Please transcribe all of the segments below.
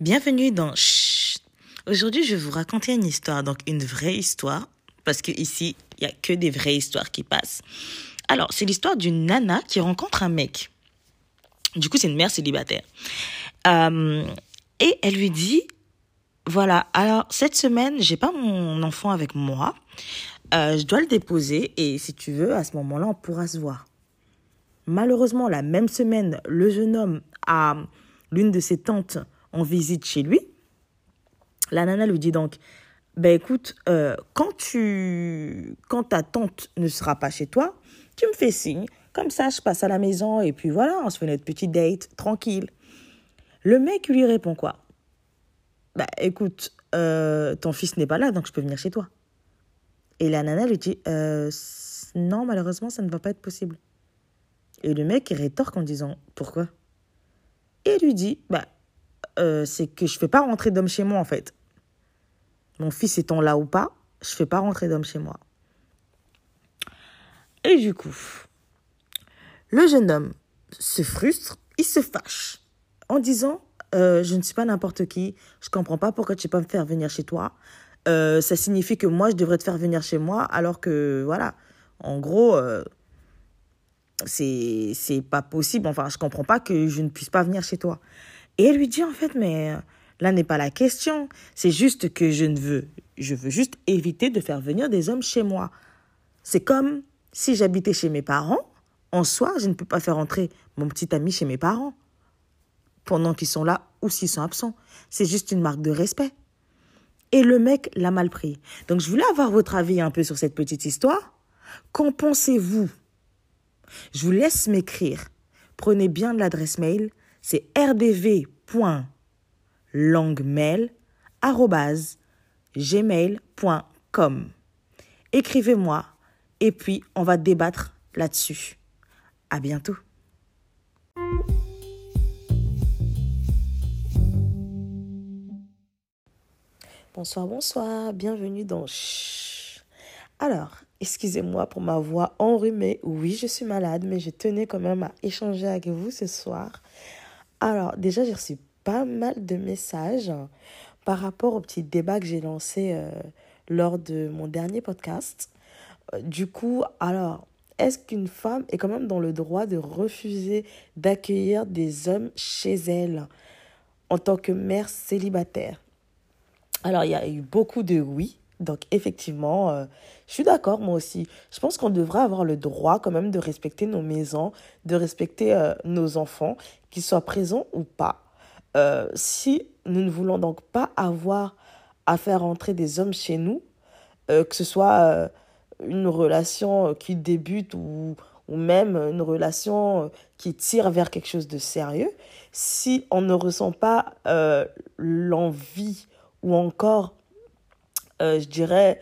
Bienvenue dans Chut. Aujourd'hui, je vais vous raconter une histoire, donc une vraie histoire, parce que ici, il y a que des vraies histoires qui passent. Alors, c'est l'histoire d'une nana qui rencontre un mec. Du coup, c'est une mère célibataire. Euh, et elle lui dit, voilà, alors cette semaine, j'ai pas mon enfant avec moi. Euh, je dois le déposer et si tu veux, à ce moment-là, on pourra se voir. Malheureusement, la même semaine, le jeune homme a l'une de ses tantes en visite chez lui. La nana lui dit donc, ben écoute, euh, quand tu, quand ta tante ne sera pas chez toi, tu me fais signe. Comme ça, je passe à la maison et puis voilà, on se fait notre petite date tranquille. Le mec lui répond quoi? Bah écoute, euh, ton fils n'est pas là, donc je peux venir chez toi. Et la nana lui dit euh, non, malheureusement, ça ne va pas être possible. Et le mec rétorque en disant pourquoi? Et lui dit bah euh, c'est que je fais pas rentrer d'homme chez moi en fait. Mon fils étant là ou pas, je fais pas rentrer d'homme chez moi. Et du coup, le jeune homme se frustre, il se fâche en disant euh, Je ne suis pas n'importe qui, je comprends pas pourquoi tu ne pas me faire venir chez toi. Euh, ça signifie que moi, je devrais te faire venir chez moi, alors que, voilà, en gros, c'est c'est pas possible. Enfin, je comprends pas que je ne puisse pas venir chez toi. Et elle lui dit En fait, mais là n'est pas la question. C'est juste que je ne veux, je veux juste éviter de faire venir des hommes chez moi. C'est comme si j'habitais chez mes parents. En soi, je ne peux pas faire entrer mon petit ami chez mes parents pendant qu'ils sont là ou s'ils sont absents. C'est juste une marque de respect. Et le mec l'a mal pris. Donc je voulais avoir votre avis un peu sur cette petite histoire. Qu'en pensez-vous? Je vous laisse m'écrire. Prenez bien l'adresse mail. C'est rdv.langmail.gmail.com. Écrivez-moi et puis on va débattre là-dessus. À bientôt. Bonsoir, bonsoir, bienvenue dans Chut. Alors, excusez-moi pour ma voix enrhumée. Oui, je suis malade, mais je tenais quand même à échanger avec vous ce soir. Alors, déjà, j'ai reçu pas mal de messages par rapport au petit débat que j'ai lancé euh, lors de mon dernier podcast. Euh, du coup, alors, est-ce qu'une femme est quand même dans le droit de refuser d'accueillir des hommes chez elle en tant que mère célibataire? Alors, il y a eu beaucoup de oui. Donc, effectivement, euh, je suis d'accord, moi aussi. Je pense qu'on devrait avoir le droit quand même de respecter nos maisons, de respecter euh, nos enfants, qu'ils soient présents ou pas. Euh, si nous ne voulons donc pas avoir à faire entrer des hommes chez nous, que ce soit une relation qui débute ou, ou même une relation qui tire vers quelque chose de sérieux, si on ne ressent pas l'envie ou encore, euh, je dirais,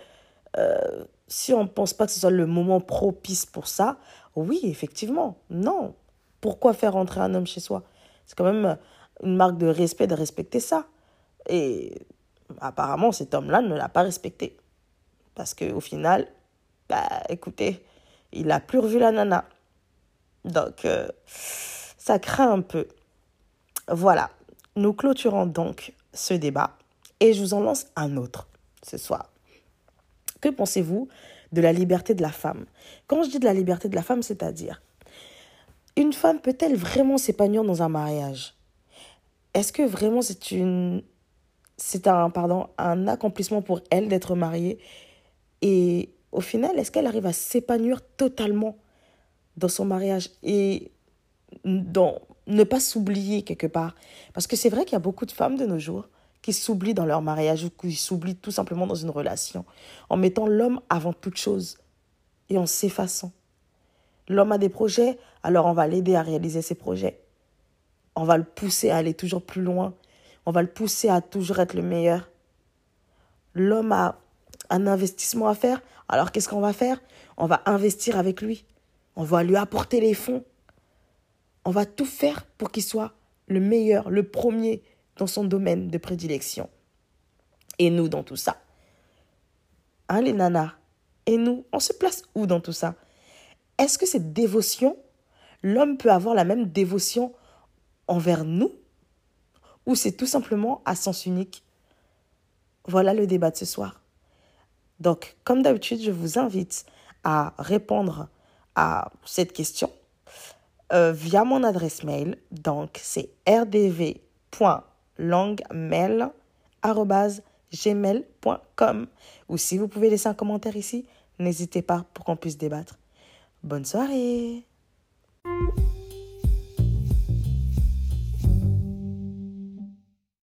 euh, si on ne pense pas que ce soit le moment propice pour ça, oui, effectivement, non. Pourquoi faire entrer un homme chez soi? C'est quand même une marque de respect de respecter ça. Et apparemment, cet homme-là ne l'a pas respecté. Parce qu'au final, bah écoutez, il a plus revu la nana. Donc, euh, ça craint un peu. Voilà, nous clôturons donc ce débat et je vous en lance un autre ce soir. Que pensez-vous de la liberté de la femme? Quand je dis de la liberté de la femme, c'est-à-dire, une femme peut-elle vraiment s'épanouir dans un mariage? Est-ce que vraiment c'est une c'est un pardon un accomplissement pour elle d'être mariée? Et au final, est-ce qu'elle arrive à s'épanouir totalement dans son mariage et dans ne pas s'oublier quelque part? Parce que c'est vrai qu'il y a beaucoup de femmes de nos jours qui s'oublient dans leur mariage ou qui s'oublient tout simplement dans une relation en mettant l'homme avant toute chose et en s'effaçant. L'homme a des projets, alors on va l'aider à réaliser ses projets. On va le pousser à aller toujours plus loin. On va le pousser à toujours être le meilleur. L'homme a un investissement à faire, alors qu'est-ce qu'on va faire? On va investir avec lui. On va lui apporter les fonds. On va tout faire pour qu'il soit le meilleur, le premier dans son domaine de prédilection. Et nous dans tout ça Hein les nanas? Et nous, on se place où dans tout ça? Est-ce que cette dévotion, l'homme peut avoir la même dévotion envers nous? Ou c'est tout simplement à sens unique? Voilà le débat de ce soir. Donc, comme d'habitude, je vous invite à répondre à cette question euh, via mon adresse mail. Donc, c'est rdv.langmail.gmail.com. Ou si vous pouvez laisser un commentaire ici, n'hésitez pas pour qu'on puisse débattre. Bonne soirée